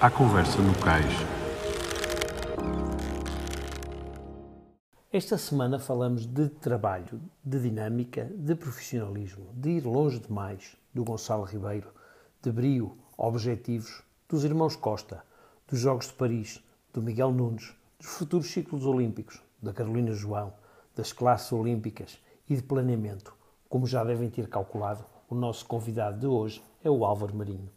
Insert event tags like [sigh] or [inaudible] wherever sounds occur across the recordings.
À conversa no cais. Esta semana falamos de trabalho, de dinâmica, de profissionalismo, de ir longe demais, do Gonçalo Ribeiro, de brio, objetivos, dos irmãos Costa, dos Jogos de Paris, do Miguel Nunes, dos futuros ciclos olímpicos, da Carolina João, das classes olímpicas e de planeamento. Como já devem ter calculado, o nosso convidado de hoje é o Álvaro Marinho.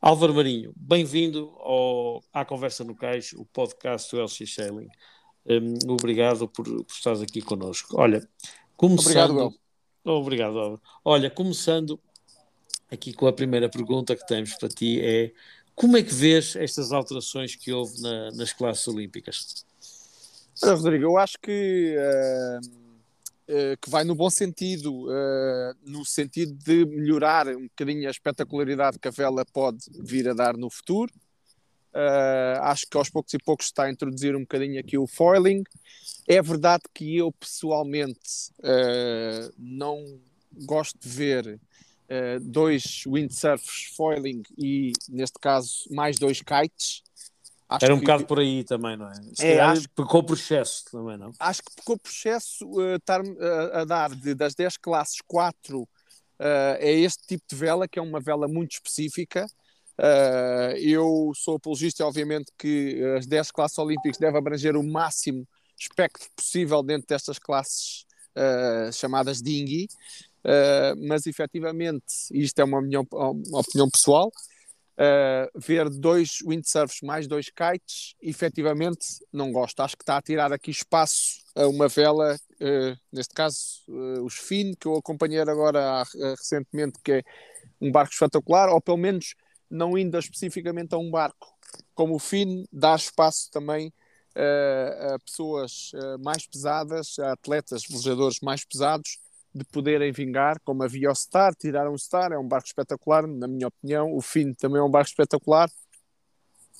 Álvaro Marinho, bem-vindo à Conversa no Cais, o podcast do LX Sailing. Um, obrigado por, por estares aqui connosco. Olha, começando... Obrigado, Obrigado, Álvaro. Olha, começando aqui com a primeira pergunta que temos para ti é como é que vês estas alterações que houve na, nas classes olímpicas? Olha, Rodrigo, eu acho que, uh, uh, que vai no bom sentido, uh, no sentido de melhorar um bocadinho a espetacularidade que a vela pode vir a dar no futuro. acho que aos poucos e poucos está a introduzir um bocadinho aqui o foiling. É verdade que eu pessoalmente não gosto de ver dois windsurfs foiling e, neste caso, mais dois kites. Acho Era um que... bocado por aí também, não é? Se é acho... pecou por excesso também, não? Acho que pecou por excesso uh, estar uh, a dar de, das 10 classes 4 uh, é este tipo de vela, que é uma vela muito específica. Uh, eu sou apologista, obviamente, que as 10 classes olímpicas devem abranger o máximo espectro possível dentro destas classes chamadas dinghy. Mas efetivamente, isto é uma, minha, uma opinião pessoal, uh, ver dois windsurfs mais dois kites, efetivamente não gosto. Acho que está a tirar aqui espaço a uma vela, uh, neste caso os Finn, que eu acompanhei agora recentemente, que é um barco espetacular, ou pelo menos não indo especificamente a um barco como o Finn, dá espaço também a pessoas mais pesadas, a atletas, velejadores mais pesados, de poderem vingar, como havia o Star, tiraram o Star, é um barco espetacular, na minha opinião, o Finn também é um barco espetacular,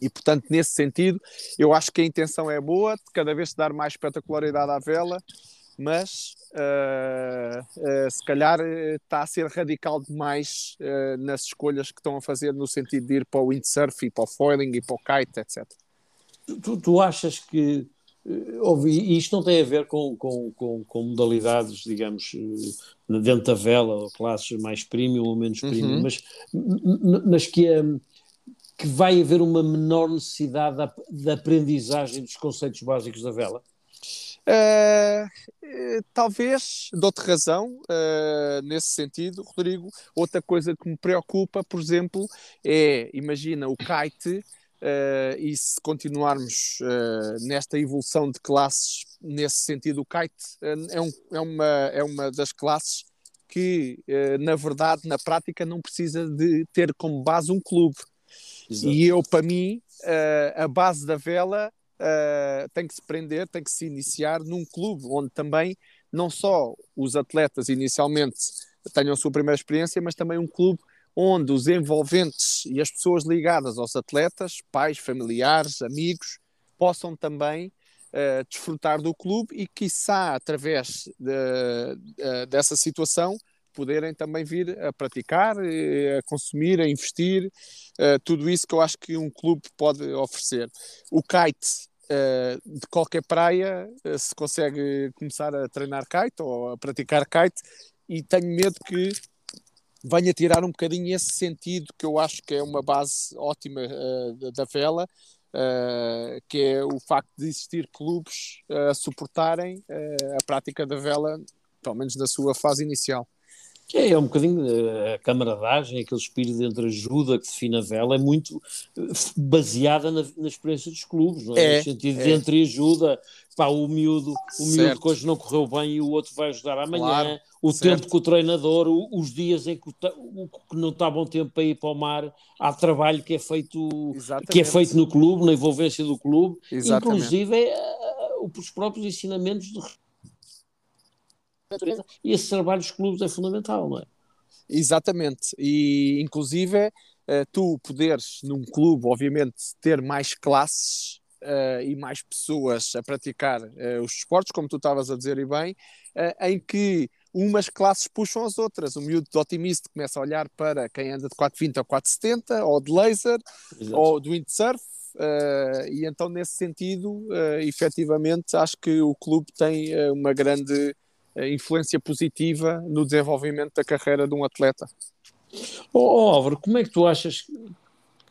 e portanto, nesse sentido, eu acho que a intenção é boa, de cada vez dar mais espetacularidade à vela, mas uh, uh, se calhar está a ser radical demais uh, nas escolhas que estão a fazer no sentido de ir para o windsurf e para o foiling e para o kite, etc. Tu, tu achas que e isto não tem a ver com, com, com, com, modalidades, digamos, eh, dentro da vela, ou classes mais premium ou menos premium, uhum. mas, mas que, é, que vai haver uma menor necessidade da, da aprendizagem dos conceitos básicos da vela? Uh, talvez, dou-te razão uh, nesse sentido, Rodrigo. Outra coisa que me preocupa, por exemplo, é, imagina, o kite Uh, e se continuarmos uh, nesta evolução de classes, nesse sentido, o kite uh, é, um, é, uma, é uma das classes que, na verdade, na prática, não precisa de ter como base um clube. Exato. E eu, para mim, a base da vela tem que se prender, tem que se iniciar num clube onde também não só os atletas inicialmente tenham a sua primeira experiência, mas também um clube onde os envolventes e as pessoas ligadas aos atletas, pais, familiares, amigos, possam também uh, desfrutar do clube e, quiçá, através de, de, dessa situação, poderem também vir a praticar, a consumir, a investir, uh, tudo isso que eu acho que um clube pode oferecer. O kite, uh, de qualquer praia, uh, se consegue começar a treinar kite ou a praticar kite, e tenho medo que venha tirar um bocadinho esse sentido que eu acho que é uma base ótima uh, da vela, uh, que é o facto de existir clubes uh, a suportarem a prática da vela, pelo menos na sua fase inicial. Que é, é um bocadinho a camaradagem, aquele espírito de entreajuda que define a vela, é muito baseada na, na experiência dos clubes, não é? é no sentido é. de entreajuda, pá, o miúdo, o miúdo que hoje não correu bem e o outro vai ajudar amanhã, claro o certo. tempo que o treinador, os dias em que, o, que não está bom tempo para ir para o mar, há trabalho que é feito, que é feito no clube, na envolvência do clube, Exatamente. inclusive é, os próprios ensinamentos de e esse trabalho dos clubes é fundamental, não é? Exatamente, e inclusive eh, tu poderes num clube, obviamente, ter mais classes uh, e mais pessoas a praticar uh, os esportes, como tu estavas a dizer e bem, uh, em que umas classes puxam as outras. O miúdo de otimista começa a olhar para quem anda de 420 a 470, ou de laser, Exato. ou do windsurf, e então, nesse sentido, uh, efetivamente, acho que o clube tem uma grande influência positiva no desenvolvimento da carreira de um atleta. Oh, Álvaro, como é que tu achas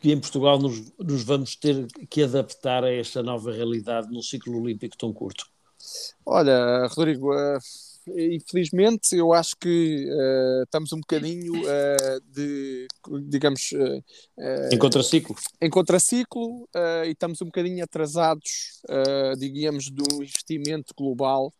que em Portugal nos, nos, vamos ter que adaptar a esta nova realidade num ciclo olímpico tão curto? Olha, Rodrigo, uh, infelizmente eu acho que uh, estamos um bocadinho uh, de, digamos... em contraciclo. Em contraciclo e estamos um bocadinho atrasados, digamos, do investimento global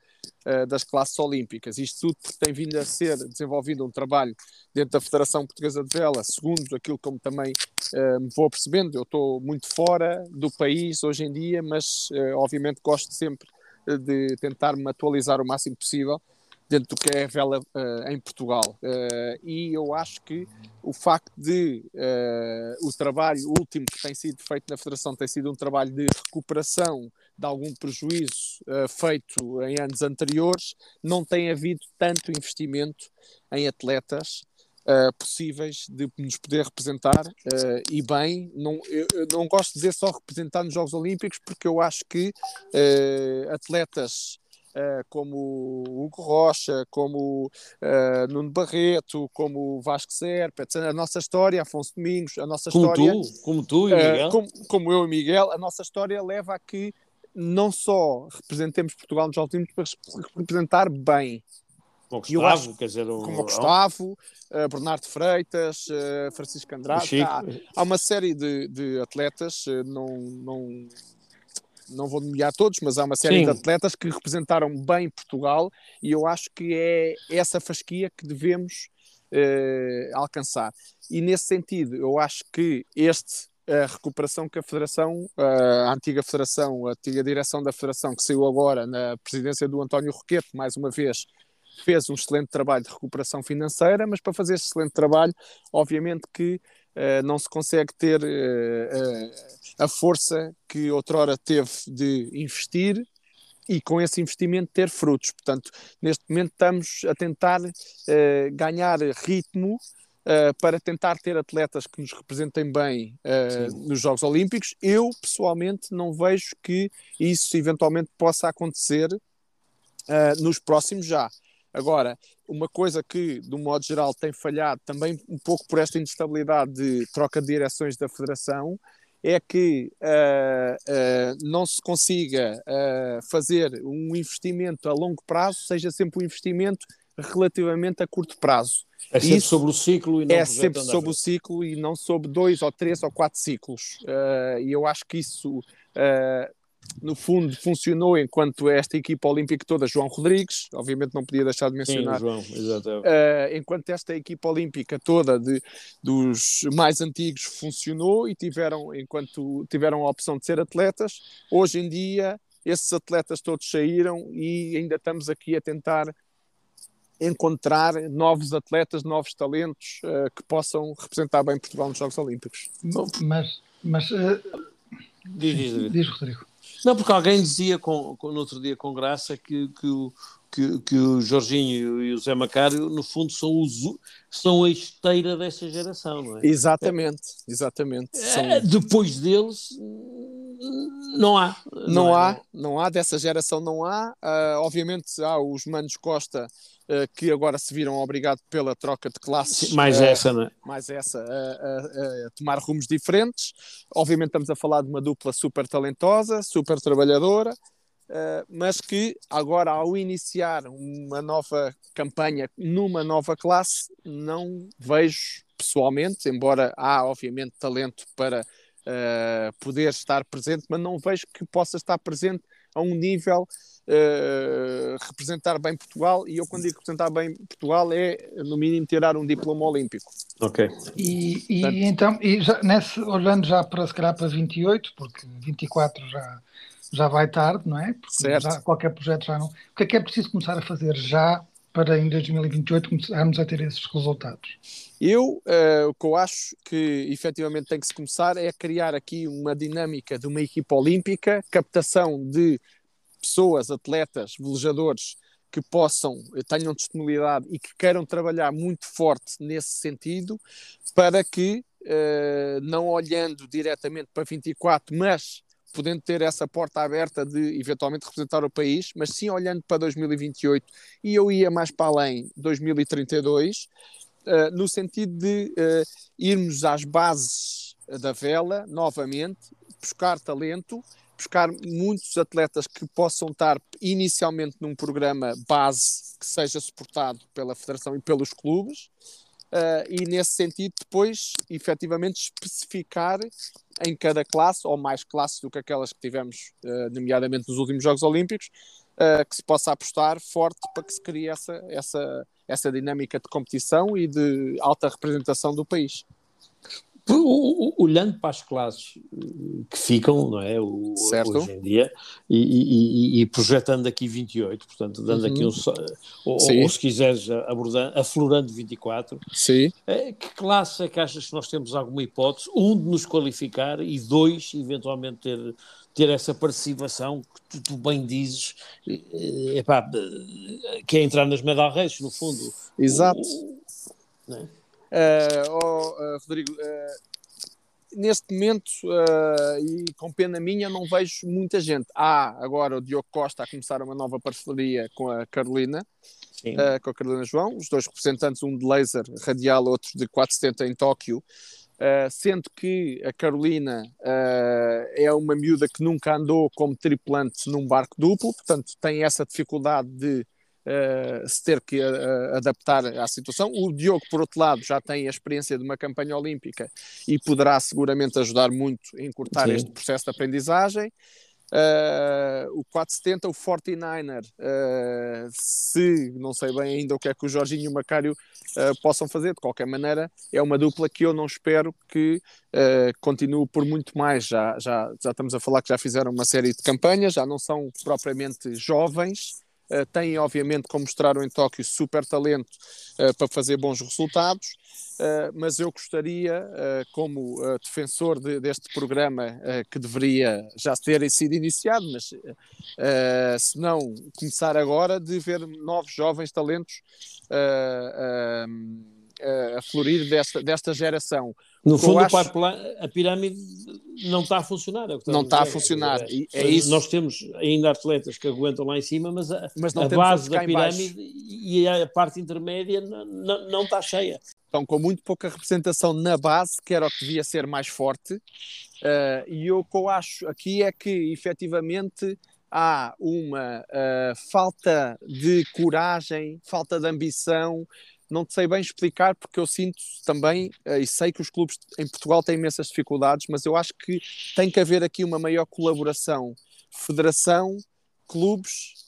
uh, das classes olímpicas. Isto tudo tem vindo a ser desenvolvido um trabalho dentro da Federação Portuguesa de Vela, segundo aquilo como também uh, me vou percebendo. Eu estou muito fora do país hoje em dia, mas uh, obviamente gosto sempre de tentar me atualizar o máximo possível dentro do que é a vela uh, em Portugal. Uh, e eu acho que o facto de uh, o trabalho último que tem sido feito na Federação tem sido um trabalho de recuperação de algum prejuízo feito em anos anteriores, não tem havido tanto investimento em atletas. possíveis de nos poder representar e bem, não, eu, eu, não gosto de dizer só representar nos Jogos Olímpicos, porque eu acho que atletas uh, como Hugo Rocha, como uh, Nuno Barreto, como Vasco Serpa, etc. A nossa história, Afonso Domingos, a nossa como história. Tu, como tu e o Miguel. Uh, como, como, eu e Miguel, a nossa história leva a que não só representemos Portugal nos Jogos Olímpicos, mas representar bem. Como Gustavo, acho, quer dizer, o... como Gustavo, uh, Bernardo Freitas, uh, Francisco Andrade, há, há, uma série de, de atletas, uh, não, não, não vou nomear todos, mas há uma série Sim. de atletas que representaram bem Portugal e eu acho que é essa fasquia que devemos alcançar. E nesse sentido, eu acho que este a recuperação que a Federação, a antiga Federação, a antiga direção da Federação, que saiu agora na presidência do António Roquete, mais uma vez, fez um excelente trabalho de recuperação financeira, mas para fazer esse excelente trabalho, obviamente que uh, não se consegue ter uh, uh, a força que outrora teve de investir e com esse investimento ter frutos. Portanto, neste momento estamos a tentar ganhar ritmo Uh, para tentar ter atletas que nos representem bem uh, nos Jogos Olímpicos. Eu, pessoalmente, não vejo que isso eventualmente possa acontecer uh, nos próximos já. Agora, uma coisa que, de um modo geral, tem falhado também um pouco por esta instabilidade de troca de direções da Federação é que uh, uh, não se consiga uh, fazer um investimento a longo prazo, seja sempre um investimento relativamente a curto prazo. É sempre Isso sobre o ciclo e não É sempre sobre o ciclo e não sobre dois ou três ou quatro ciclos. e eu acho que isso no fundo funcionou enquanto esta equipa olímpica toda, João Rodrigues, obviamente não podia deixar de mencionar, Sim, João, uh, enquanto esta equipa olímpica toda de, dos mais antigos funcionou e tiveram, enquanto tiveram a opção de ser atletas, hoje em dia esses atletas todos saíram e ainda estamos aqui a tentar encontrar novos atletas, novos talentos uh, que possam representar bem Portugal nos Jogos Olímpicos. Mas, mas uh... diz, diz, diz, Rodrigo. Não, porque alguém dizia com, com, no outro dia com graça que, que, o, que, que o Jorginho e o Zé Macário, no fundo, são, os, são a esteira dessa geração, não é? Exatamente, exatamente. É, são... Depois deles, não há. Não, não há, é? não há, dessa geração não há. Uh, obviamente há os Manos Costa uh, que agora se viram obrigados pela troca de classes. mais uh, essa, não é? Mais essa, a tomar rumos diferentes. Obviamente estamos a falar de uma dupla super talentosa, super trabalhadora, mas que agora, ao iniciar uma nova campanha numa nova classe, não vejo pessoalmente, embora há obviamente talento para uh, poder estar presente, mas não vejo que possa estar presente a um nível uh, representar bem Portugal. E eu, quando digo representar bem Portugal, é no mínimo tirar um diploma olímpico. Ok. E, e Portanto, então, e já, nesse, olhando já para se calhar para 28, porque 24 já, já vai tarde, não é? Porque certo. Já, qualquer projeto já não. O que é que é preciso começar a fazer já para em 2028 começarmos a ter esses resultados? Eu, uh, o que eu acho que efetivamente tem que se começar é criar aqui uma dinâmica de uma equipa olímpica, captação de pessoas, atletas, velejadores que possam, tenham disponibilidade e que queiram trabalhar muito forte nesse sentido, para que, uh, não olhando diretamente para 24, mas podendo ter essa porta aberta de eventualmente representar o país, mas sim olhando para 2028 e eu ia mais para além, 2032, uh, no sentido de uh, irmos às bases da vela novamente, buscar talento buscar muitos atletas que possam estar inicialmente num programa base que seja suportado pela Federação e pelos clubes, uh, e nesse sentido, depois, efetivamente, especificar em cada classe, ou mais classes do que aquelas que tivemos, uh, nomeadamente nos últimos Jogos Olímpicos, uh, que se possa apostar forte para que se crie essa, essa, essa dinâmica de competição e de alta representação do país olhando para as classes eh, que ficam, não é? O, hoje em dia, e, e, e, projetando aqui 28, portanto, dando uhum. aqui um. Ou, ou, se quiseres, abordando, aflorando 24. Sim. É, que classe é que achas que nós temos alguma hipótese? Um, de nos qualificar e dois, eventualmente ter, ter essa participação que tu, tu bem dizes, epá, que é entrar nas medalhas, no fundo. Exato. O, é? Uh, oh, uh, Rodrigo, uh, neste momento, e com pena minha, não vejo muita gente. Há agora o Diogo Costa a começar uma nova parceria com a Carolina, com a Carolina João, os dois representantes, um de laser radial, outro de 470 em Tóquio. sendo que a Carolina é uma miúda que nunca andou como tripulante num barco duplo, portanto tem essa dificuldade de uh, se ter que uh, adaptar à situação. O Diogo, por outro lado, já tem a experiência de uma campanha olímpica e poderá seguramente ajudar muito a encurtar Sim. este processo de aprendizagem. Uh, o 470, o 49er, uh, se não sei bem ainda o que é que o Jorginho e o Macário uh, possam fazer, de qualquer maneira, é uma dupla que eu não espero que continue por muito mais. Já, já, já estamos a falar que já fizeram uma série de campanhas, já não são propriamente jovens, Uh, têm, obviamente, como mostraram em Tóquio, super talento uh, para fazer bons resultados, uh, mas eu gostaria, como defensor de, deste programa, que deveria já ter sido iniciado, mas se não começar agora, de ver novos jovens talentos a florir desta, desta geração. No fundo, acho... a pirâmide não está a funcionar. É não está a, funcionar. É, é, isso. Nós temos ainda atletas que aguentam lá em cima, mas a, mas a base da pirâmide e a parte intermédia não, não, não está cheia. Estão com muito pouca representação na base, que era o que devia ser mais forte. Uh, e o que eu acho aqui é que, efetivamente, há uma uh, falta de coragem, falta de ambição, não te sei bem explicar porque eu sinto também uh, e sei que os clubes em Portugal têm imensas dificuldades, mas eu acho que tem que haver aqui uma maior colaboração, federação, clubes,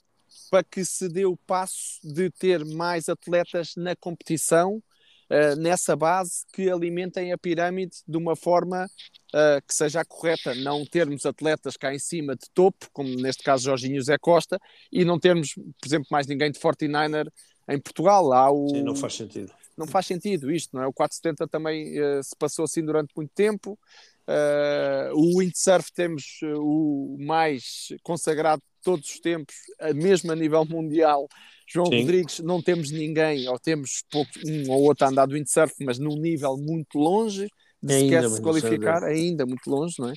para que se dê o passo de ter mais atletas na competição, uh, nessa base, que alimentem a pirâmide de uma forma uh, que seja correta, não termos atletas cá em cima de topo, como neste caso Jorginho Zé Costa, e não termos, por exemplo, mais ninguém de 49er em Portugal. Há o... Sim, não faz sentido. Não faz sentido isto, não é? O 470 também uh, se passou assim durante muito tempo. Uh, o windsurf temos uh, o mais consagrado de todos os tempos, mesmo a nível mundial. João Sim. Rodrigues, não temos ninguém, ou temos pouco, um ou outro a andar do windsurf, mas num nível muito longe de ainda sequer se qualificar, ainda muito longe, não é?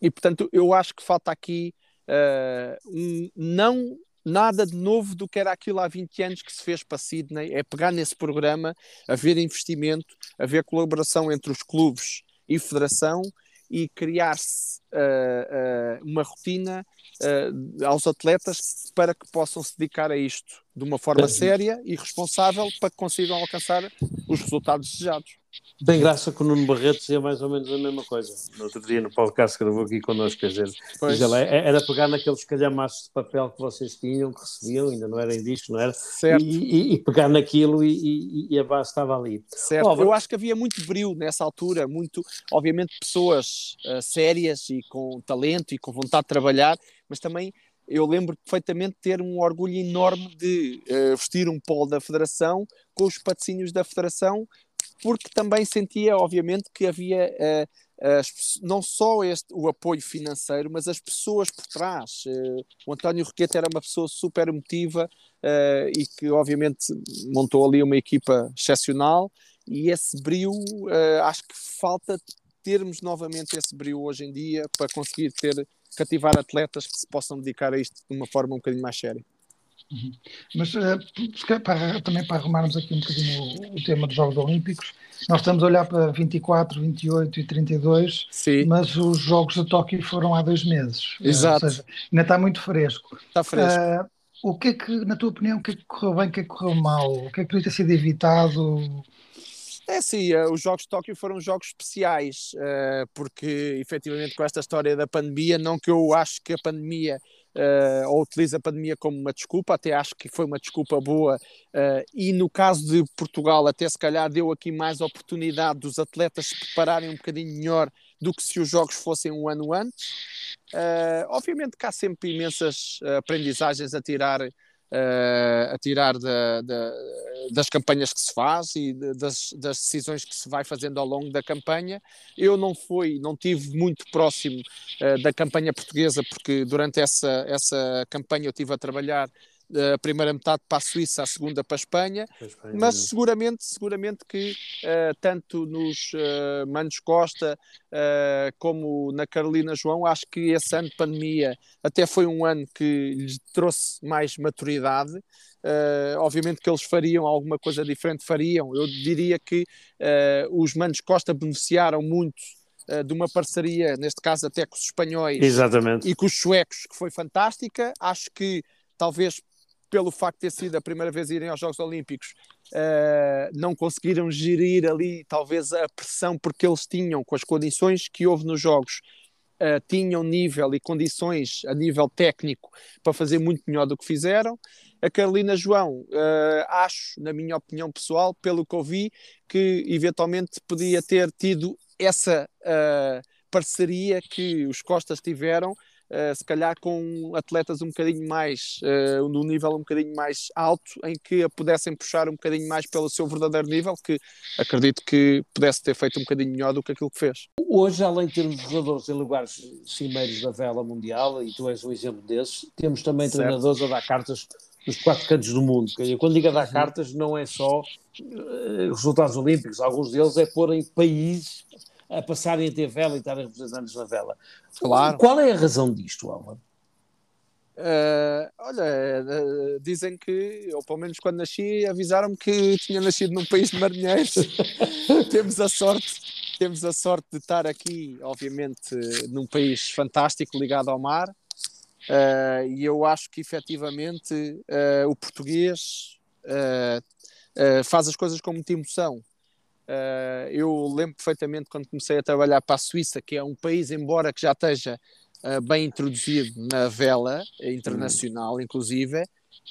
E portanto, eu acho que falta aqui uh, um, não nada de novo do que era aquilo há 20 anos que se fez para Sydney, é pegar nesse programa, haver investimento, haver colaboração entre os clubes e federação e criar-se uh, uh, uma rotina uh, aos atletas para que possam se dedicar a isto de uma forma séria e responsável para que consigam alcançar os resultados desejados. Tem graça que o Nuno Barreto dizia mais ou menos a mesma coisa. No outro dia, no podcast que gravou aqui connosco, quer dizer, é, era pegar naqueles calhamaços de papel que vocês tinham, que recebiam, ainda não era em disco, não era? Certo. E, e, e pegar naquilo e, e, a base estava ali. Certo. Oh, Eu acho que havia muito brilho nessa altura, muito, obviamente, pessoas uh, sérias e com talento e com vontade de trabalhar, mas também eu lembro perfeitamente ter um orgulho enorme de uh, vestir um polo da Federação com os patrocínios da Federação, porque também sentia, obviamente, que havia uh, as, não só este, o apoio financeiro, mas as pessoas por trás. Uh, o António Roqueta era uma pessoa super emotiva e que, obviamente, montou ali uma equipa excepcional. E esse brilho, acho que falta termos novamente esse brilho hoje em dia para conseguir ter cativar atletas que se possam dedicar a isto de uma forma um bocadinho mais séria. Uhum. Mas uh, para, também para arrumarmos aqui um bocadinho o, o, tema dos Jogos Olímpicos, nós estamos a olhar para 24, 28 e 32, Sim. mas os Jogos de Tóquio foram há dois meses. Exato. Uh, ou seja, ainda está muito fresco. Está fresco. Uh, o que é que, na tua opinião, o que é que correu bem, o que é que correu mal? O que é que podia ter sido evitado? É sim, uh, os Jogos de Tóquio foram jogos especiais, uh, porque efetivamente com esta história da pandemia, não que eu acho que a pandemia, uh, ou utilize a pandemia como uma desculpa, até acho que foi uma desculpa boa, e no caso de Portugal, até se calhar deu aqui mais oportunidade dos atletas se prepararem um bocadinho melhor do que se os jogos fossem um ano antes. obviamente que há sempre imensas aprendizagens a tirar uh, a tirar da, da, das campanhas que se faz e das, das, decisões que se vai fazendo ao longo da campanha. Eu não fui, não tive muito próximo uh, da campanha portuguesa porque durante essa, essa campanha eu estive a trabalhar a primeira metade para a Suíça, a segunda para a Espanha, a Espanha mas seguramente, seguramente que uh, tanto nos uh, Manos Costa uh, como na Carolina João, acho que esse ano de pandemia até foi um ano que lhes trouxe mais maturidade. obviamente que eles fariam alguma coisa diferente, fariam. Eu diria que os Manos Costa beneficiaram muito de uma parceria, neste caso até com os espanhóis Exatamente. e com os suecos, que foi fantástica. Acho que talvez pelo facto de ter sido a primeira vez irem aos Jogos Olímpicos, uh, não conseguiram gerir ali talvez a pressão porque eles tinham, com as condições que houve nos Jogos, uh, tinham nível e condições a nível técnico para fazer muito melhor do que fizeram. A Carolina João, uh, acho, na minha opinião pessoal, pelo que ouvi, que eventualmente podia ter tido essa parceria que os Costas tiveram uh, se calhar com atletas um bocadinho mais, uh, num nível um bocadinho mais alto, em que a pudessem puxar um bocadinho mais pelo seu verdadeiro nível, que acredito que pudesse ter feito um bocadinho melhor do que aquilo que fez. Hoje, além de termos jogadores em lugares cimeiros da vela mundial, e tu és um exemplo desses, temos também certo. treinadores a dar cartas nos quatro cantos do mundo. Quando digo a dar uhum. cartas, não é só uh, resultados olímpicos, alguns deles é pôr em países a passarem a ter vela e estarem representantes na vela. Claro. Qual é a razão disto, Álvaro? Uh, olha, uh, dizem que, ou pelo menos quando nasci, avisaram-me que tinha nascido num país de marinheiros. [laughs] temos a sorte, temos a sorte de estar aqui, obviamente, num país fantástico ligado ao mar. Uh, e eu acho que efetivamente o português faz as coisas com muita emoção. Uh, eu lembro perfeitamente quando comecei a trabalhar para a Suíça, que é um país, embora que já esteja uh, bem introduzido na vela internacional, inclusive,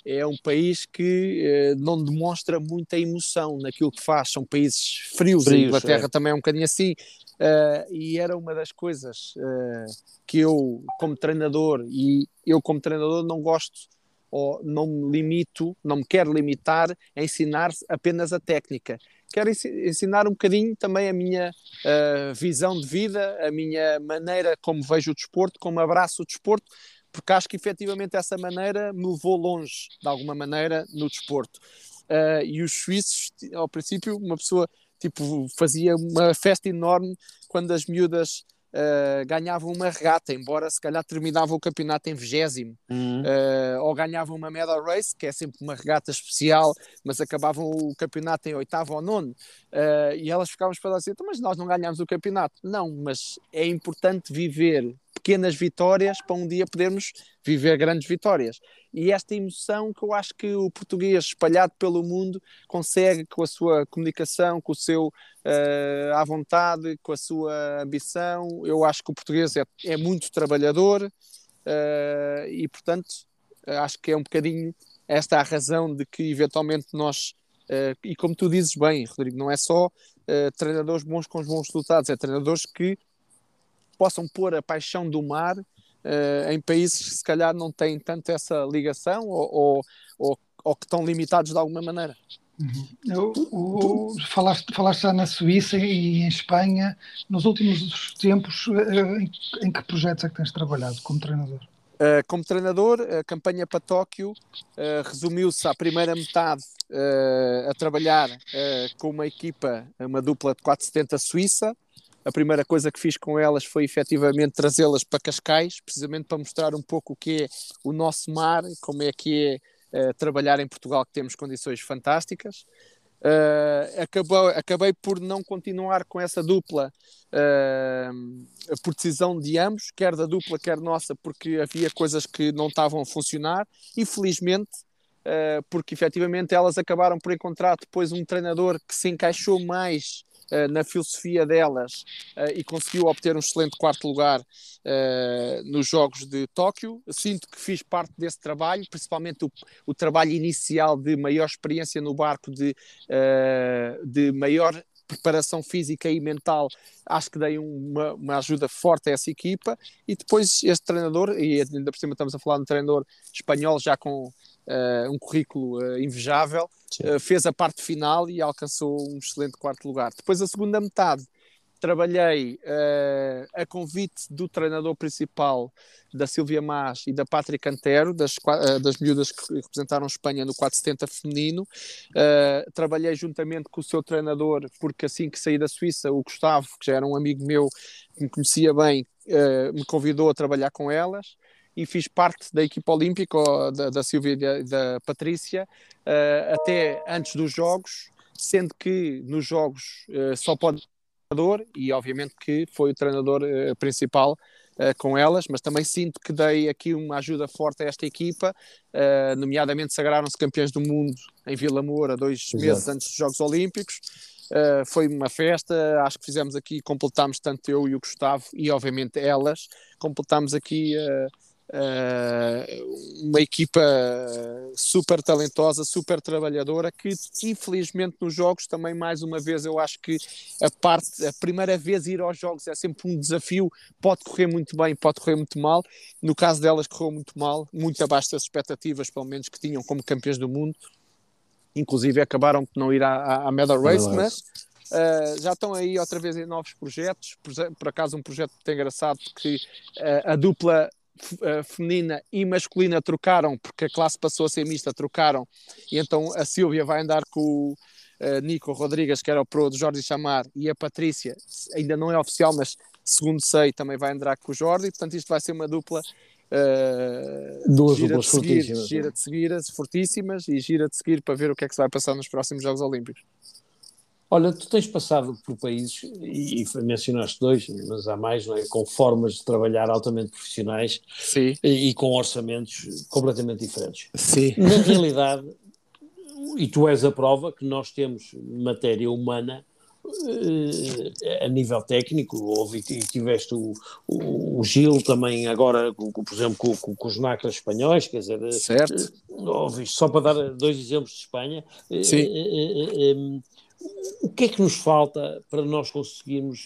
é um país que uh, não demonstra muita emoção naquilo que faz. São países frios, frios a Inglaterra é. também é um bocadinho assim. e era uma das coisas que eu, como treinador, e eu, como treinador, não gosto ou não me limito, não me quero limitar a ensinar apenas a técnica quero ensinar um bocadinho também a minha uh, visão de vida, a minha maneira como vejo o desporto, como abraço o desporto, porque acho que efetivamente essa maneira me levou longe, de alguma maneira, no desporto. Uh, e os suíços, ao princípio, uma pessoa tipo, fazia uma festa enorme quando as miúdas uh, ganhavam uma regata, embora se calhar terminavam o campeonato em vigésimo, uhum. uh, ou ganhavam uma medal race, que é sempre uma regata especial, mas acabavam o campeonato em oitavo ou nono, uh, e elas ficavam esperadas assim, então, mas nós não ganhamos o campeonato. Não, mas é importante viver pequenas vitórias para um dia podermos viver grandes vitórias. E esta emoção que eu acho que o português espalhado pelo mundo consegue com a sua comunicação, com o seu uh, à vontade, com a sua ambição. Eu acho que o português é, é muito trabalhador uh, e, portanto, acho que é um bocadinho esta a razão de que eventualmente nós, uh, e como tu dizes bem, Rodrigo, não é só treinadores bons com os bons resultados, é treinadores que possam pôr a paixão do mar uh, em países que se calhar não têm tanto essa ligação ou, ou, ou, ou que estão limitados de alguma maneira. Uhum. O, o, falaste, falaste já na Suíça e em Espanha. Nos últimos tempos, em, em que projetos é que tens trabalhado como treinador? Uh, como treinador, a campanha para Tóquio uh, resumiu-se à primeira metade uh, a trabalhar com uma equipa, uma dupla de 470 suíça. A primeira coisa que fiz com elas foi efetivamente trazê-las para Cascais, precisamente para mostrar um pouco o que é o nosso mar, como é que é trabalhar em Portugal, que temos condições fantásticas. Uh, acabou, acabei por não continuar com essa dupla uh, por decisão de ambos, quer da dupla, quer nossa, porque havia coisas que não estavam a funcionar e felizmente, uh, porque efetivamente elas acabaram por encontrar depois um treinador que se encaixou mais uh, na filosofia delas uh, e conseguiu obter um excelente quarto lugar nos Jogos de Tóquio. Sinto que fiz parte desse trabalho, principalmente o, o trabalho inicial de maior experiência no barco, de, de maior preparação física e mental, acho que dei uma, uma, ajuda forte a essa equipa. E depois este treinador, e ainda por cima estamos a falar de um treinador espanhol já com uh, um currículo uh, invejável, uh, fez a parte final e alcançou um excelente quarto lugar. Depois a segunda metade trabalhei uh, a convite do treinador principal da Silvia Mas e da Patrick Antero, das, uh, das miúdas que representaram Espanha no 470 feminino. Uh, trabalhei juntamente com o seu treinador, porque assim que saí da Suíça, o Gustavo, que já era um amigo meu, que me conhecia bem, me convidou a trabalhar com elas e fiz parte da equipa olímpica da, da Silvia e da, da Patrícia até antes dos Jogos, sendo que nos Jogos só pode treinador e obviamente que foi o treinador uh, principal uh, com elas, mas também sinto que dei aqui uma ajuda forte a esta equipa, uh, nomeadamente sagraram-se campeões do mundo em Vila Moura dois Exato. meses antes dos Jogos Olímpicos. Uh, foi uma festa, acho que fizemos aqui, completámos tanto eu e o Gustavo e obviamente elas, completámos aqui uh, uh, uma equipa super talentosa, super trabalhadora, que infelizmente nos jogos também mais uma vez eu acho que a parte, a primeira vez ir aos jogos é sempre um desafio, pode correr muito bem, pode correr muito mal, no caso delas correu muito mal, muito abaixo das expectativas, pelo menos que tinham como campeões do mundo, inclusive acabaram por não ir à, à Medal Race, mas Uh, já estão aí outra vez em novos projetos. Por, por acaso, um projeto muito engraçado, porque uh, a dupla feminina e masculina trocaram, porque a classe passou a ser mista, trocaram, e então a Silvia vai andar com o uh, Nico Rodrigues, que era o pro do Jordi Chamar, e a Patrícia, ainda não é oficial, mas segundo sei, também vai andar com o Jordi, portanto isto vai ser uma dupla Uh, Duas gira duplas de seguir, fortíssimas. Gira de seguir, fortíssimas e gira de seguir para ver o que é que se vai passar nos próximos Jogos Olímpicos. Olha, tu tens passado por países, e, e mencionaste dois, mas há mais, é? com formas de trabalhar altamente profissionais Sim. E, e, com orçamentos completamente diferentes. Sim. Na realidade, e tu és a prova que nós temos matéria humana eh, a nível técnico, houve, e tiveste o, o, o, Gil também agora, por exemplo, com, com, com os Nacras espanhóis, quer dizer, certo. Eh, só para dar dois exemplos de Espanha, Sim o que é que nos falta para nós conseguirmos?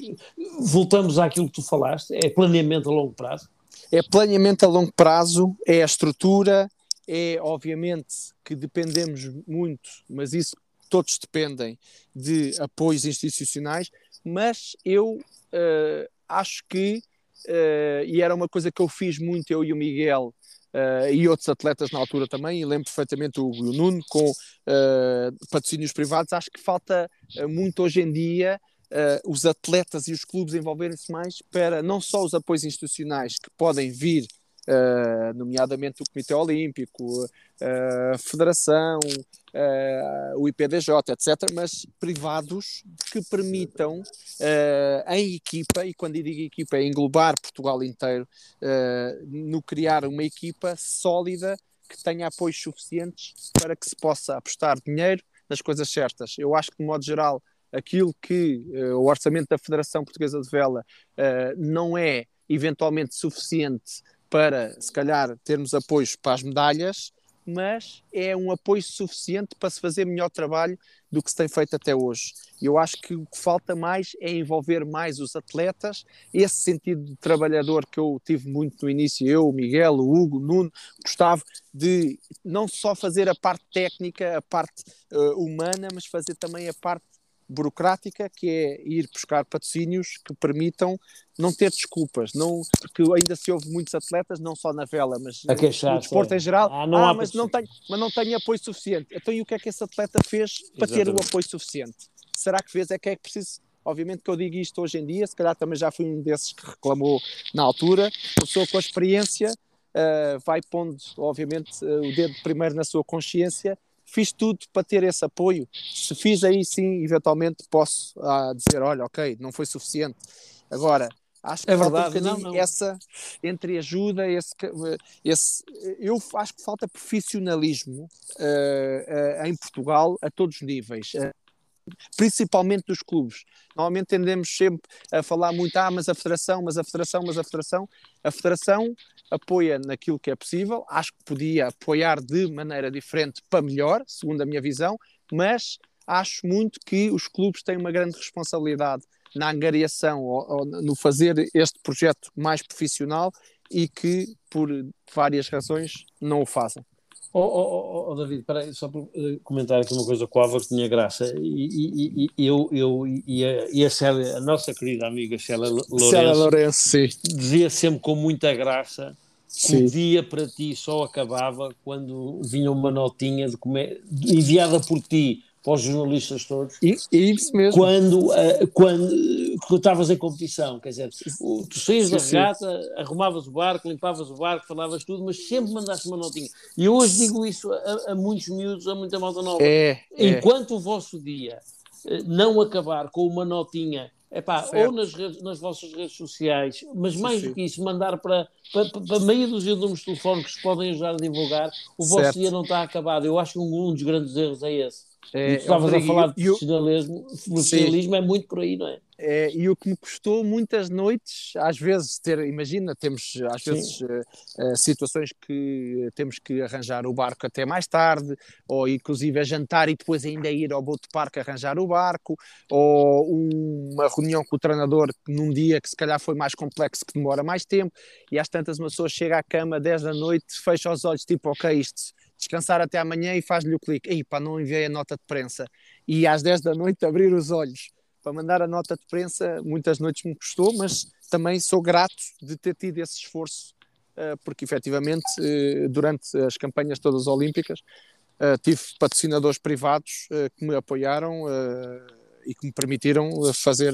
Voltamos àquilo que tu falaste, é planeamento a longo prazo? É planeamento a longo prazo, é a estrutura, é obviamente que dependemos muito, mas isso todos dependem de apoios institucionais, mas eu uh, acho que, uh, e era uma coisa que eu fiz muito, eu e o Miguel, uh, e outros atletas na altura também, e lembro perfeitamente o, o Nuno com uh, patrocínios privados. Acho que falta uh, muito hoje em dia os atletas e os clubes envolverem-se mais para não só os apoios institucionais que podem vir uh, nomeadamente o Comitê Olímpico, uh, a Federação, uh, o IPDJ, etc., mas privados que permitam em equipa, e quando digo equipa é englobar Portugal inteiro, no criar uma equipa sólida que tenha apoios suficientes para que se possa apostar dinheiro nas coisas certas. Eu acho que, de modo geral, aquilo que uh, o orçamento da Federação Portuguesa de Vela uh, não é eventualmente suficiente para, se calhar, termos apoios para as medalhas, mas é um apoio suficiente para se fazer melhor trabalho do que se tem feito até hoje. Eu acho que o que falta mais é envolver mais os atletas, esse sentido de trabalhador que eu tive muito no início, eu, o Miguel, o Hugo, o Nuno, Gustavo, de não só fazer a parte técnica, a parte uh, humana, mas fazer também a parte burocrática, que é ir buscar patrocínios que permitam não ter desculpas, não, porque ainda se houve muitos atletas, não só na vela, mas no, no desporto em geral, ah, não ah mas, não tenho, mas não tenho apoio suficiente. Então e o que é que esse atleta fez para Exatamente. ter o apoio suficiente? Será que fez? É que é preciso Obviamente que eu digo isto hoje em dia, se calhar também já fui um desses que reclamou na altura. A pessoa com a experiência uh, vai pondo, obviamente, uh, o dedo primeiro na sua consciência fiz tudo para ter esse apoio. Se fiz aí sim, eventualmente posso ah, dizer, olha, ok, não foi suficiente. Agora, acho que é verdade, um não, não. essa entre ajuda, esse, esse, eu acho que falta profissionalismo uh, uh, em Portugal a todos os níveis. Uh, principalmente dos clubes. Normalmente tendemos sempre a falar muito, ah, mas a federação, mas a federação, mas a federação. A federação apoia naquilo que é possível, acho que podia apoiar de maneira diferente para melhor, segundo a minha visão, mas acho muito que os clubes têm uma grande responsabilidade na angariação ou, ou no fazer este projeto mais profissional e que, por várias razões, não o fazem. Oh, oh, oh, David, peraí, só para eh, comentar aqui uma coisa com o Álvaro que tinha graça. E, e, e eu, eu e, a, e a, Célia, a nossa querida amiga Célia Lourenço, Célia Lourenço dizia sempre com muita graça que o dia para ti só acabava quando vinha uma notinha de enviada por ti para os jornalistas todos. E, isso mesmo. Quando, uh, quando, estavas em competição, quer dizer, tu saías da regata, arrumavas o barco, limpavas o barco, falavas tudo, mas sempre mandaste uma notinha. E eu hoje digo isso a, a muitos miúdos, a muita malta nova. É, é. Enquanto é. o vosso dia uh, não acabar com uma notinha Epá, ou nas, redes, nas vossas redes sociais, mas mais sim, do que isso, mandar para, para, para meia dúzia de números telefónicos que podem ajudar a divulgar, o certo. vosso dia não está acabado. Eu acho que um, um dos grandes erros é esse. É, tu estavas a falar de profissionalismo, profissionalismo é muito por aí, não é? é? E o que me custou muitas noites, às vezes, ter, imagina, temos às Sim. vezes uh, uh, situações que temos que arranjar o barco até mais tarde, ou inclusive a jantar e depois ainda ir ao bote parque arranjar o barco, ou uma reunião com o treinador num dia que se calhar foi mais complexo, que demora mais tempo, e às tantas uma pessoa chega à cama 10 da noite, fecha os olhos, tipo, ok, isto descansar até amanhã e faz-lhe o clique. Aí, pá, não enviei a nota de prensa. E às 10 da noite abrir os olhos para mandar a nota de prensa, muitas noites me custou, mas também sou grato de ter tido esse esforço, eh, porque efetivamente, eh, durante as campanhas todas olímpicas, eh, tive patrocinadores privados que me apoiaram e que me permitiram fazer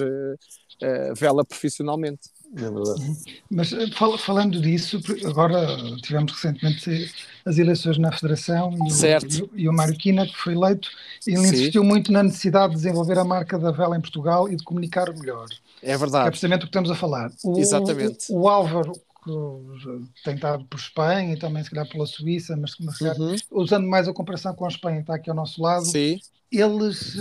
vela profissionalmente. É verdade. Mas eh, fal falando disso, agora tivemos recentemente as eleições na Federação e o, e o Mário Quina, que foi eleito, ele Sim. insistiu muito na necessidade de desenvolver a marca da vela em Portugal e de comunicar melhor. É verdade. é precisamente o que estamos a falar. O, Exatamente. O, o Álvaro, que tem estado por Espanha e também se calhar pela Suíça, mas, mas uhum. usando mais a comparação com a Espanha, que está aqui ao nosso lado, Sim. eles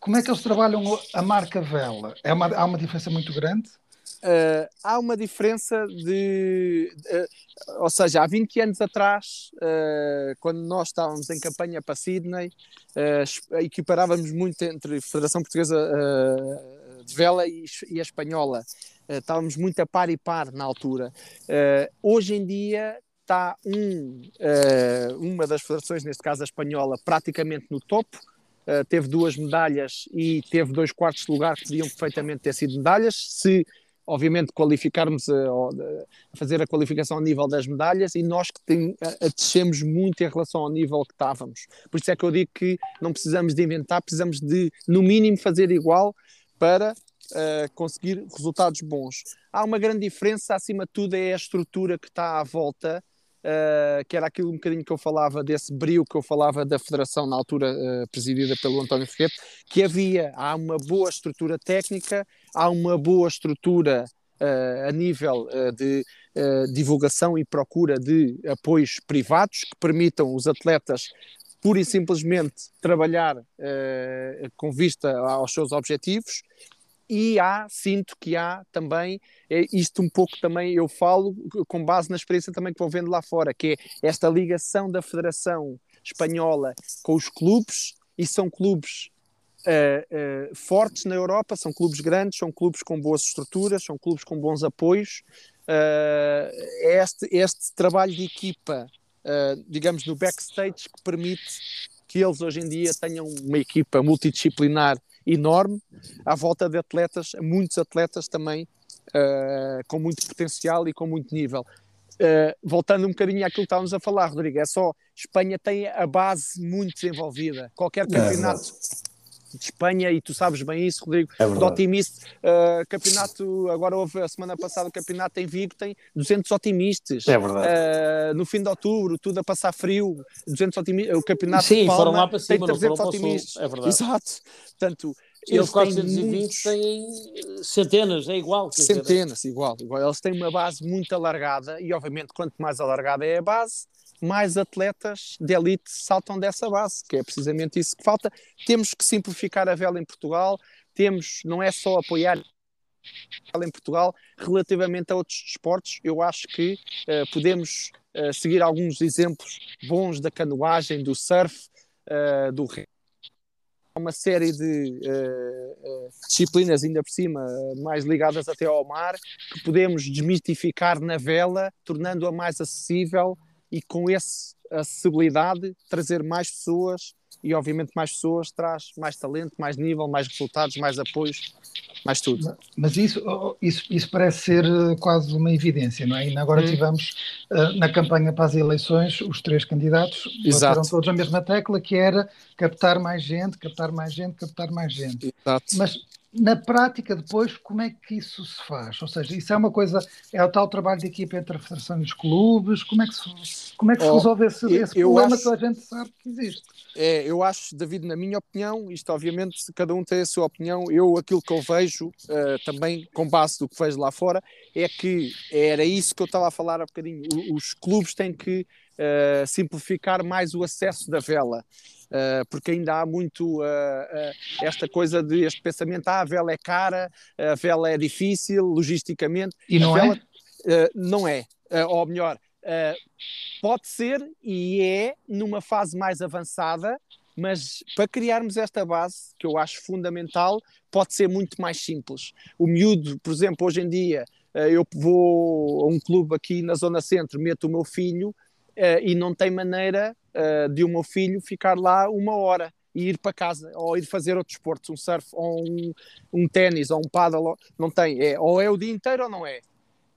como é que eles trabalham a marca vela? É uma, há uma diferença muito grande? Uh, há uma diferença de. Uh, ou seja, há 20 anos atrás, uh, quando nós estávamos em campanha para Sydney, equiparávamos muito entre a Federação Portuguesa de Vela e, e a Espanhola. estávamos muito a par e par na altura. hoje em dia está um, uma das federações, neste caso a Espanhola, praticamente no topo. Teve duas medalhas e teve dois quartos de lugar que podiam perfeitamente ter sido medalhas. Se obviamente, qualificarmos a, a, fazer a qualificação ao nível das medalhas e nós que tem, a, a descemos muito em relação ao nível que estávamos. Por isso é que eu digo que não precisamos de inventar, precisamos de, no mínimo, fazer igual para uh, conseguir resultados bons. Há uma grande diferença, acima de tudo, é a estrutura que está à volta Uh, que era aquilo um bocadinho que eu falava desse brilho que eu falava da federação na altura uh, presidida pelo António Ferreira, que havia, há uma boa estrutura técnica, há uma boa estrutura uh, a nível de divulgação e procura de apoios privados que permitam os atletas pura e simplesmente trabalhar com vista aos seus objetivos e há, sinto que há também, é isto um pouco também eu falo com base na experiência também que vou vendo lá fora, que é esta ligação da Federação Espanhola com os clubes, e são clubes uh, uh, fortes na Europa, são clubes grandes, são clubes com boas estruturas, são clubes com bons apoios. Uh, este, este trabalho de equipa, digamos, no backstage, que permite que eles hoje em dia tenham uma equipa multidisciplinar enorme à volta de atletas, muitos atletas também uh, com muito potencial e com muito nível. Uh, voltando um bocadinho àquilo que estávamos a falar, Rodrigo, é só Espanha tem a base muito desenvolvida. Qualquer é campeonato de Espanha, e tu sabes bem isso, Rodrigo, é de otimista. Uh, campeonato, agora houve a semana passada o campeonato em Vigo, tem 200 otimistas. É verdade. Uh, no fim de outubro, tudo a passar frio, 200 otimistas. O campeonato Sim, de Palma foram lá para cima, tem 300 otimistas. É verdade. Exato. Portanto, Sim, eles os 420 muitos... têm centenas, é igual. Centenas, dizer. igual, igual. Eles têm uma base muito alargada e, obviamente, quanto mais alargada é a base, mais atletas de elite saltam dessa base, que é precisamente isso que falta. Temos que simplificar a vela em Portugal, temos, não é só apoiar em Portugal relativamente a outros desportos, eu acho que uh, podemos uh, seguir alguns exemplos bons da canoagem, do surf, uh, do uma série de disciplinas, ainda por cima, mais ligadas até ao mar, que podemos desmistificar na vela, tornando-a mais acessível e com essa acessibilidade trazer mais pessoas e obviamente mais pessoas traz mais talento, mais nível, mais resultados, mais apoios, mais tudo. Mas isso, oh, isso, isso parece ser eh, quase uma evidência, não é? E agora hum. tivemos uh, na campanha para as eleições os três candidatos bateram todos a mesma tecla que era captar mais gente, captar mais gente, captar mais gente. Exato. Mas na prática, depois, como é que isso se faz? Ou seja, isso é uma coisa, é o tal trabalho de equipa entre a Federação e os clubes? Como é que se, como é que se oh, resolve esse, esse problema acho, que a gente sabe que existe? É, eu acho, David, na minha opinião, isto obviamente cada um tem a sua opinião, eu aquilo que eu vejo, uh, também com base do que vejo lá fora, é que era isso que eu estava a falar há bocadinho, os clubes têm que uh, simplificar mais o acesso da vela. Uh, porque ainda há muito uh, esta coisa de este pensamento: ah, a vela é cara, a vela é difícil, logisticamente. E não vela, é? não é. ou melhor, pode ser e é numa fase mais avançada, mas para criarmos esta base, que eu acho fundamental, pode ser muito mais simples. O miúdo, por exemplo, hoje em dia, eu vou a um clube aqui na Zona Centro, meto o meu filho e não tem maneira uh, de o meu filho ficar lá uma hora e ir para casa, ou ir fazer outro esporte, um surf, ou um, um ténis, ou um paddle, não tem, é, ou é o dia inteiro ou não é.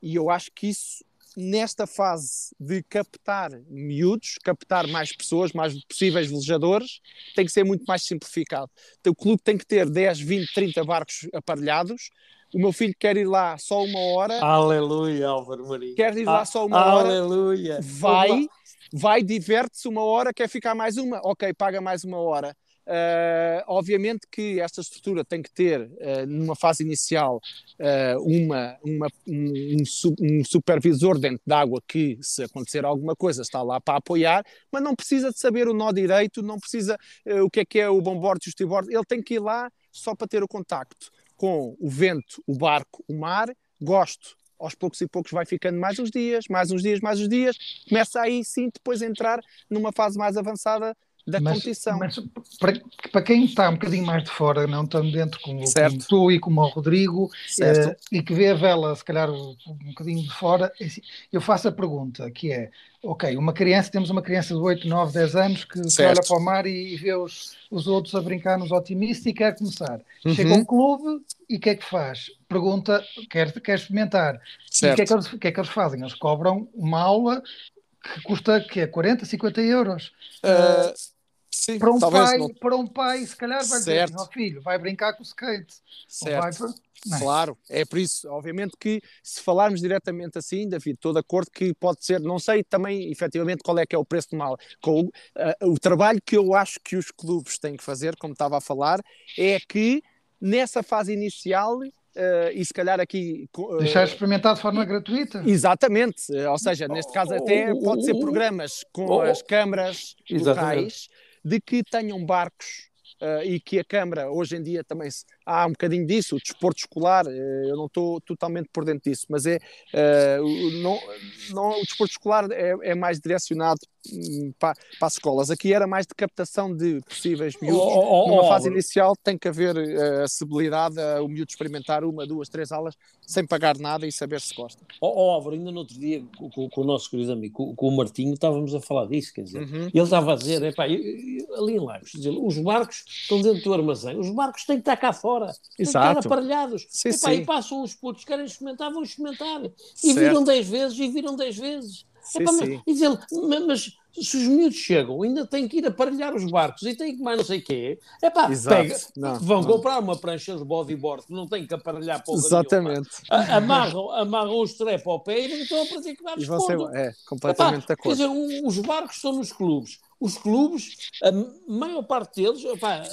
E eu acho que isso, nesta fase de captar miúdos, captar mais pessoas, mais possíveis velejadores, tem que ser muito mais simplificado. Então, o clube tem que ter 10, 20, 30 barcos aparelhados, o meu filho quer ir lá só uma hora. Aleluia, Álvaro Maria. Quer ir lá só uma Aleluia. hora. Vai, vai, diverte-se uma hora, quer ficar mais uma. Ok, paga mais uma hora. Uh, obviamente que esta estrutura tem que ter, uh, numa fase inicial, uh, uma, uma, um, um, supervisor dentro d'água que, se acontecer alguma coisa, está lá para apoiar, mas não precisa de saber o nó direito, não precisa o que é que é o bombordo e o estebordo, ele tem que ir lá só para ter o contacto com o vento, o barco, o mar, gosto. Aos poucos e poucos vai ficando mais uns dias, mais uns dias, mais uns dias. Começa aí sim depois a entrar numa fase mais avançada da mas, competição. Mas para, para, quem está um bocadinho mais de fora, não estando dentro como, como tu e como o Rodrigo, uh, e que vê a vela, se calhar, um bocadinho de fora, é assim, eu faço a pergunta, que é, ok, uma criança, temos uma criança de 8, 9, 10 anos que, que olha para o mar e, e vê os, os outros a brincar nos otimistas e quer começar. Uhum. Chega um clube e o que é que faz? Pergunta, quer, quer experimentar. E o que, é que, eles, que é que eles fazem? Eles cobram uma aula que custa que é 40, 50 euros. Uh, Sim, para um pai, não... para um pai, se calhar vai certo. dizer, oh, filho, vai brincar com o skate. Certo. Para... É? Claro, é por isso, obviamente que se falarmos diretamente assim, David, estou de acordo que pode ser, não sei também efetivamente qual é que é o preço do mal. Com o, uh, o trabalho que eu acho que os clubes têm que fazer, como estava a falar, é que nessa fase inicial Uh, e se calhar aqui. Uh, Deixar experimentar de forma gratuita. Exatamente, uh, ou seja, neste caso até pode ser programas com as câmaras locais de que tenham barcos uh, e que a Câmara hoje em dia também há um bocadinho disso, o desporto escolar, eh, eu não estou totalmente por dentro disso, mas é, uh, não, não, o desporto escolar é, é mais direcionado para, para as escolas. Aqui era mais de captação de possíveis miúdos. Oh, oh, oh, Numa fase inicial tem que haver uh, acessibilidade a o miúdo experimentar uma, duas, três aulas sem pagar nada e saber se gosta. Ó oh, Álvaro, ainda no outro dia com, com, com, o nosso querido amigo, com, com, o Martinho, estávamos a falar disso, quer dizer, uhum. ele estava a dizer, epá, eu, eu, ali em Lagos, dizer, os barcos estão dentro do armazém, os barcos têm que estar cá fora, têm Exato. estar aparelhados. Sim, epá, sim. E passam os putos, querem experimentar, vão experimentar. E certo. viram dez vezes, e viram dez vezes. Sim, Epá, mas, dizer, mas, se os miúdos chegam, ainda têm que ir aparelhar os barcos e têm que mais não sei o quê, é pá, pega, não, vão não. comprar uma prancha de bodyboard que não tem que aparelhar pouco Exatamente. Nenhuma, amarram, amarram o strep ao pé e estão a praticar vão ser, É, completamente epá, de acordo. Quer dizer, os barcos estão nos clubes. Os clubes, a maior parte deles, epá,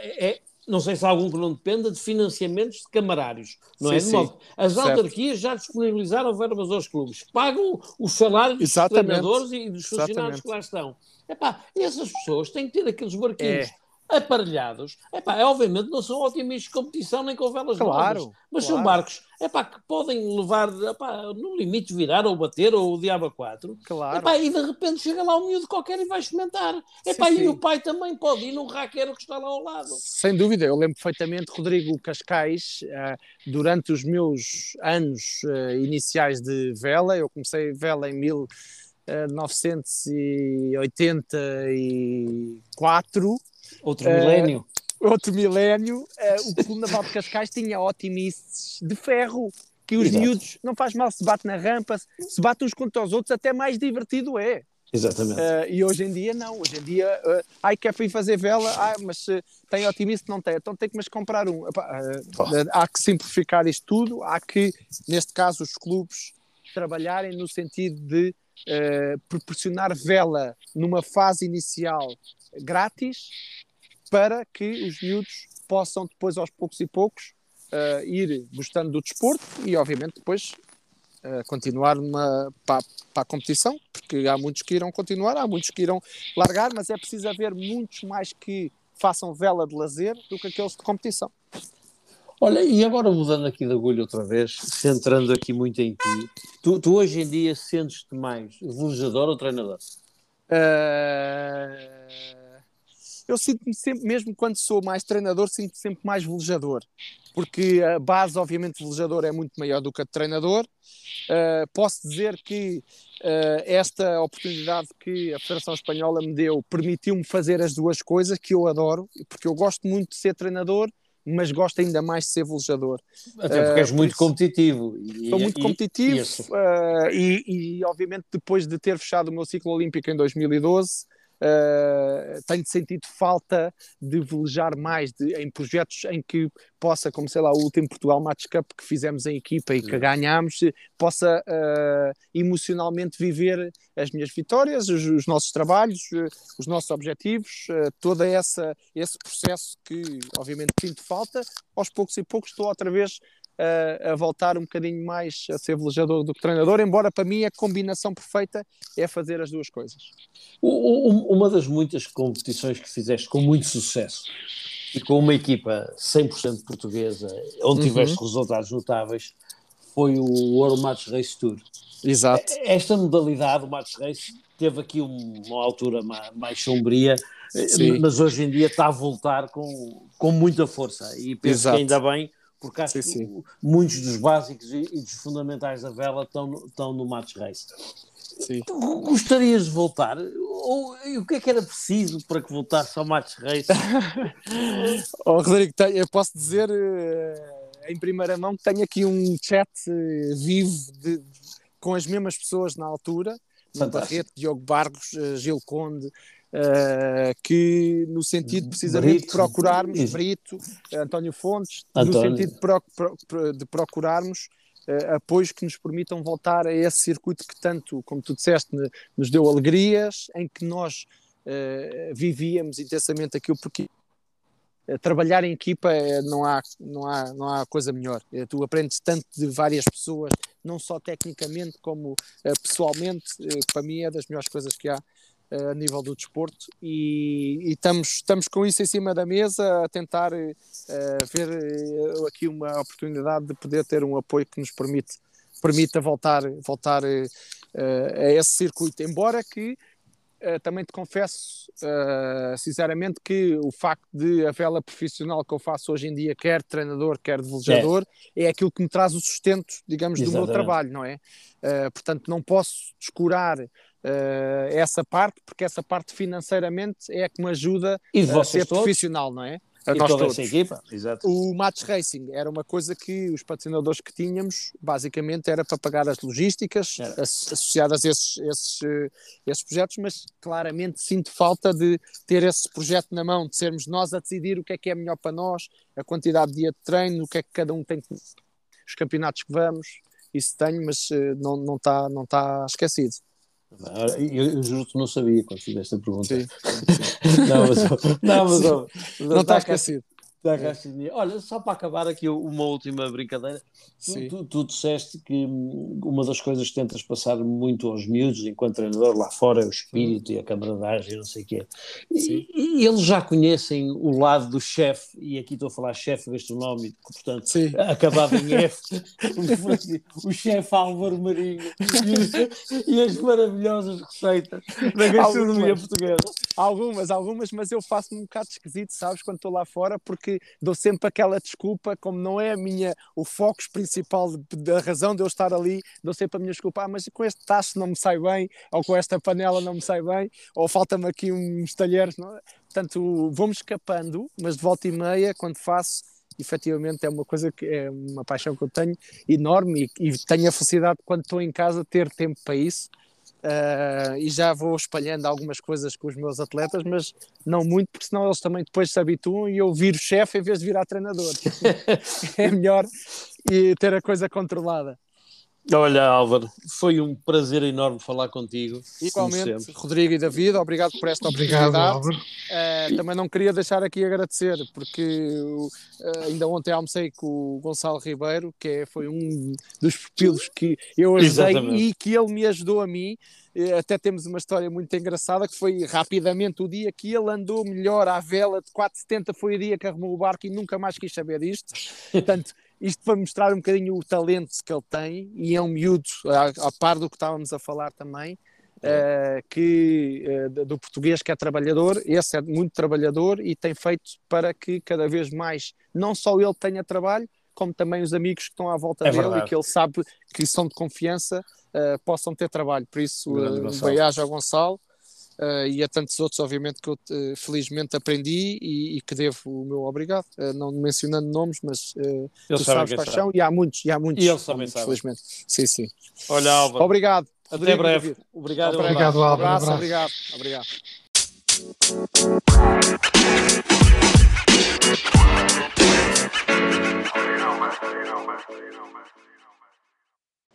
é, não sei se há algum que não dependa de financiamentos de camarários, não sim, é? De modo, as certo. autarquias já disponibilizaram verbas aos clubes, pagam os salários Exatamente. dos treinadores e dos funcionários Exatamente. que lá estão. Epá, essas pessoas têm que ter aqueles barquinhos. É aparelhados, epá, é, obviamente não são otimistas de competição nem com velas claro, novas, mas claro. são barcos epá, que podem levar epá, no limite virar ou bater ou o diabo a quatro claro. epá, e de repente chega lá um miúdo qualquer e vai experimentar epá, sim, e sim. o pai também pode ir no raqueiro que está lá ao lado sem dúvida, eu lembro perfeitamente Rodrigo Cascais uh, durante os meus anos uh, iniciais de vela, eu comecei vela em mil 1984 Outro milénio. Uh, outro milénio. Uh, o Clube Naval de Cascais tinha otimistas de ferro. Que os Exato. miúdos, não faz mal se bate na rampa, se bate uns contra os outros, até mais divertido é. Exatamente. Uh, e hoje em dia não, hoje em dia, uh, ai, quer ir fazer vela, ah, mas uh, tem otimista, não tem, então tem que mas comprar um. uh, há que simplificar isto tudo, há que, neste caso, os clubes trabalharem no sentido de proporcionar vela numa fase inicial grátis para que os miúdos possam depois aos poucos e poucos uh, ir gostando do desporto e obviamente depois uh, continuar uma, para, a competição, porque há muitos que irão continuar, há muitos que irão largar, mas é preciso haver muitos mais que façam vela de lazer do que aqueles de competição. Olha, e agora mudando aqui de agulha outra vez, centrando aqui muito em ti, tu, tu hoje em dia sentes-te mais velejador ou treinador? Uh eu sinto-me sempre, mesmo quando sou mais treinador, sinto-me sempre mais velejador, porque a base, obviamente, de velejador é muito maior do que a de treinador. Uh, posso dizer que uh, esta oportunidade que a Federação Espanhola me deu permitiu-me fazer as duas coisas que eu adoro, porque eu gosto muito de ser treinador mas gosto ainda mais de ser velejador. Até porque uh, és muito isso, competitivo. E, sou muito competitivo e, uh, e, e, obviamente, depois de ter fechado o meu ciclo olímpico em 2012, Uh, tenho sentido falta de velejar mais de, em projetos em que possa, como sei lá, o último Portugal Match Cup que fizemos em equipa e que ganhámos, possa uh, emocionalmente viver as minhas vitórias, os, os nossos trabalhos, uh, os nossos objetivos, todo essa, esse processo que obviamente sinto falta. Aos poucos e poucos estou outra vez a, a, voltar um bocadinho mais a ser velejador do que treinador, embora para mim a combinação perfeita é fazer as duas coisas. Uma das muitas competições que fizeste com muito sucesso e com uma equipa 100% portuguesa, onde uhum. tiveste uhum. resultados notáveis, foi o World Match Race Tour. Exato. Esta modalidade, o Match Race, teve aqui uma altura mais sombria, Sim. mas hoje em dia está a voltar com, com muita força e penso Exato. que ainda bem porque acho sim, sim. que muitos dos básicos e, dos fundamentais da vela estão, estão no Match Race. Sim. Tu gostarias de voltar? Ou o que é que era preciso para que voltasse ao Match Race? [laughs] oh, Rodrigo, eu posso dizer uh, em primeira mão que tenho aqui um chat uh, vivo de, com as mesmas pessoas na altura. Barreto, Diogo Barros, uh, Gil Conde, Uh, que no sentido precisamente Brito, de procurarmos, isso. Brito, António Fontes, António. no sentido de, pro, pro, de procurarmos uh, apoios que nos permitam voltar a esse circuito que tanto, como tu disseste, nos deu alegrias, em que nós uh, vivíamos intensamente aquilo, porque trabalhar em equipa não há, não há, não há coisa melhor. Tu aprendes tanto de várias pessoas, não só tecnicamente como pessoalmente, para mim é das melhores coisas que há a nível do desporto e, e, estamos, estamos com isso em cima da mesa a tentar uh, ver uh, aqui uma oportunidade de poder ter um apoio que nos permite permita voltar, voltar a esse circuito, embora que Uh, também te confesso, uh, sinceramente, que o facto de a vela profissional que eu faço hoje em dia, quer treinador, quer de velejador, é. é aquilo que me traz o sustento, digamos, Exatamente. do meu trabalho, não é? Uh, portanto, não posso descurar essa parte, porque essa parte financeiramente é a que me ajuda a ser todos? profissional, não é? a e nós toda todos. essa equipa. Exato. O Match Racing era uma coisa que os patrocinadores que tínhamos, basicamente, era para pagar as logísticas era. associadas a esses, esses, eh, esses projetos, mas claramente sinto falta de ter esse projeto na mão, de sermos nós a decidir o que é que é melhor para nós, a quantidade de dia de treino, o que é que cada um tem que. os campeonatos que vamos, isso tenho, mas eh, não, está, não está esquecido. Eu, eu juro que não sabia quando fizeste a pergunta. Sim, sim. [laughs] não, mas, não, mas, mas não está esquecido. É. Olha, só para acabar aqui uma última brincadeira. Tu, tu, tu, disseste que uma das coisas que tentas passar muito aos miúdos, enquanto treinador lá fora, é o espírito e a camaradagem, não sei o quê. E, e, eles já conhecem o lado do chefe, e aqui estou a falar chefe gastronómico, portanto, Sim. acabado em [laughs] F, o, o chefe Álvaro Marinho e, e, as maravilhosas receitas da gastronomia algumas, portuguesa. Algumas, algumas, mas eu faço-me um bocado esquisito, sabes, quando estou lá fora, porque dou sempre aquela desculpa, como não é a minha, o foco principal da razão de eu estar ali, dou sempre a minha desculpa, ah, mas com este tacho não me sai bem, ou com esta panela não me sai bem, ou falta-me aqui uns talheres, não é? Portanto, vou-me escapando, mas de volta e meia, quando faço, efetivamente é uma coisa que é uma paixão que eu tenho enorme e, e tenho a felicidade quando estou em casa ter tempo para isso Uh, e já vou espalhando algumas coisas com os meus atletas, mas não muito, porque senão eles também depois se habituam e eu viro chefe em vez de virar treinador. [laughs] [laughs] é melhor e ter a coisa controlada. Olha, Álvaro, foi um prazer enorme falar contigo. Igualmente, Rodrigo e David, obrigado por esta obrigado, oportunidade. Uh, também não queria deixar aqui agradecer, porque uh, ainda ontem almocei com o Gonçalo Ribeiro, que é, foi um dos pupilos que eu ajudei Exatamente. e que ele me ajudou a mim. Até temos uma história muito engraçada que foi rapidamente o dia que ele andou melhor à vela de 470 foi o dia que arrumou o barco e nunca mais quis saber disto. [laughs] Portanto, isto para mostrar um bocadinho o talento que ele tem, e é um miúdo, a, a par do que estávamos a falar também, uh, que, uh, do português que é trabalhador, esse é muito trabalhador e tem feito para que cada vez mais, não só ele tenha trabalho, como também os amigos que estão à volta é dele verdade. e que ele sabe que são de confiança, uh, possam ter trabalho. Por isso, uh, beijo ao Gonçalo Uh, e a tantos outros, obviamente, que eu uh, felizmente aprendi e, e, que devo o meu obrigado, uh, não mencionando nomes, mas uh, tu sabes paixão, e há muitos, e há muitos, e eles também sabem. felizmente. Sim, sim. Olha, Álvaro. Obrigado. Até breve. Obrigado, obrigado, Álvaro. Um abraço, obrigado. Obrigado.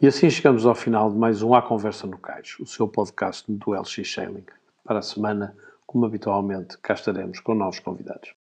E assim chegamos ao final de mais um A Conversa no Cais, o seu podcast do LX Sailing. Para a semana, como habitualmente, cá estaremos com novos convidados.